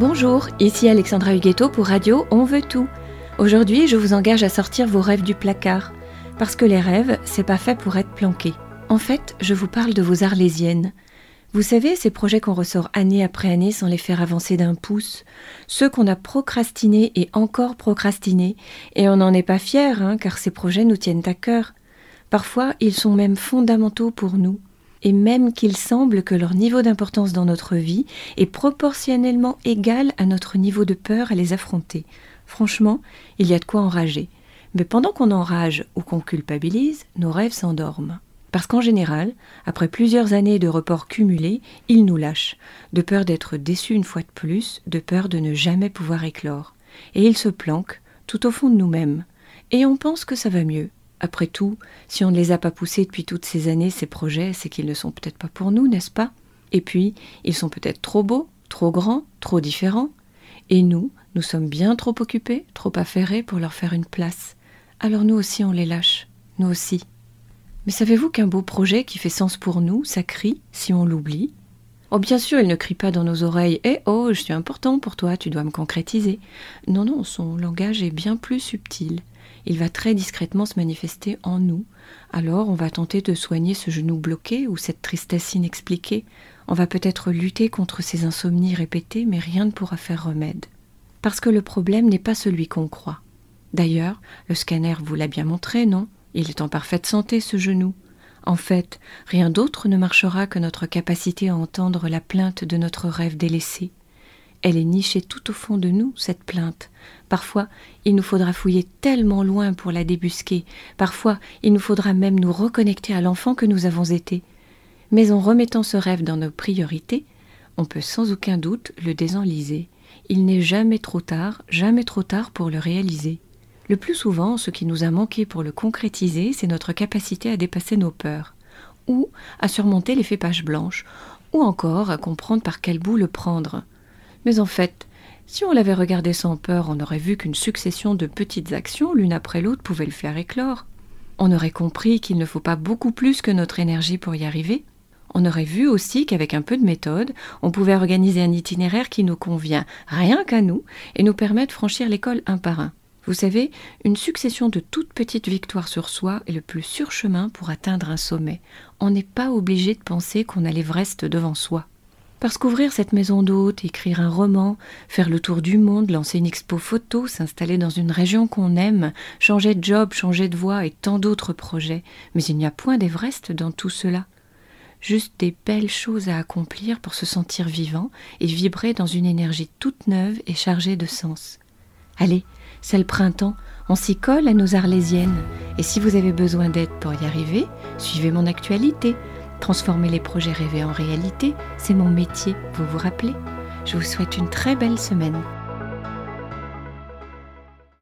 Bonjour, ici Alexandra Huguetto pour Radio On veut tout. Aujourd'hui, je vous engage à sortir vos rêves du placard. Parce que les rêves, c'est pas fait pour être planqués. En fait, je vous parle de vos arlésiennes. Vous savez, ces projets qu'on ressort année après année sans les faire avancer d'un pouce, ceux qu'on a procrastinés et encore procrastinés, et on n'en est pas fier, hein, car ces projets nous tiennent à cœur. Parfois, ils sont même fondamentaux pour nous et même qu'il semble que leur niveau d'importance dans notre vie est proportionnellement égal à notre niveau de peur à les affronter. Franchement, il y a de quoi enrager. Mais pendant qu'on enrage ou qu'on culpabilise, nos rêves s'endorment. Parce qu'en général, après plusieurs années de report cumulés, ils nous lâchent, de peur d'être déçus une fois de plus, de peur de ne jamais pouvoir éclore. Et ils se planquent, tout au fond de nous-mêmes. Et on pense que ça va mieux, après tout, si on ne les a pas poussés depuis toutes ces années, ces projets, c'est qu'ils ne sont peut-être pas pour nous, n'est-ce pas? Et puis, ils sont peut-être trop beaux, trop grands, trop différents. Et nous, nous sommes bien trop occupés, trop affairés pour leur faire une place. Alors nous aussi, on les lâche. Nous aussi. Mais savez-vous qu'un beau projet qui fait sens pour nous, ça crie si on l'oublie? Oh, bien sûr, il ne crie pas dans nos oreilles Eh oh, je suis important pour toi, tu dois me concrétiser. Non, non, son langage est bien plus subtil il va très discrètement se manifester en nous. Alors on va tenter de soigner ce genou bloqué ou cette tristesse inexpliquée. On va peut-être lutter contre ces insomnies répétées, mais rien ne pourra faire remède. Parce que le problème n'est pas celui qu'on croit. D'ailleurs, le scanner vous l'a bien montré, non? Il est en parfaite santé, ce genou. En fait, rien d'autre ne marchera que notre capacité à entendre la plainte de notre rêve délaissé. Elle est nichée tout au fond de nous, cette plainte. Parfois, il nous faudra fouiller tellement loin pour la débusquer. Parfois, il nous faudra même nous reconnecter à l'enfant que nous avons été. Mais en remettant ce rêve dans nos priorités, on peut sans aucun doute le désenliser. Il n'est jamais trop tard, jamais trop tard pour le réaliser. Le plus souvent, ce qui nous a manqué pour le concrétiser, c'est notre capacité à dépasser nos peurs, ou à surmonter l'effet page blanche, ou encore à comprendre par quel bout le prendre. Mais en fait, si on l'avait regardé sans peur, on aurait vu qu'une succession de petites actions, l'une après l'autre, pouvait le faire éclore. On aurait compris qu'il ne faut pas beaucoup plus que notre énergie pour y arriver. On aurait vu aussi qu'avec un peu de méthode, on pouvait organiser un itinéraire qui nous convient rien qu'à nous et nous permet de franchir l'école un par un. Vous savez, une succession de toutes petites victoires sur soi est le plus sûr chemin pour atteindre un sommet. On n'est pas obligé de penser qu'on a l'Everest devant soi. Parce qu'ouvrir cette maison d'hôte, écrire un roman, faire le tour du monde, lancer une expo photo, s'installer dans une région qu'on aime, changer de job, changer de voie et tant d'autres projets, mais il n'y a point d'Everest dans tout cela. Juste des belles choses à accomplir pour se sentir vivant et vibrer dans une énergie toute neuve et chargée de sens. Allez, c'est le printemps, on s'y colle à nos arlésiennes, et si vous avez besoin d'aide pour y arriver, suivez mon actualité. Transformer les projets rêvés en réalité, c'est mon métier, vous vous rappelez Je vous souhaite une très belle semaine.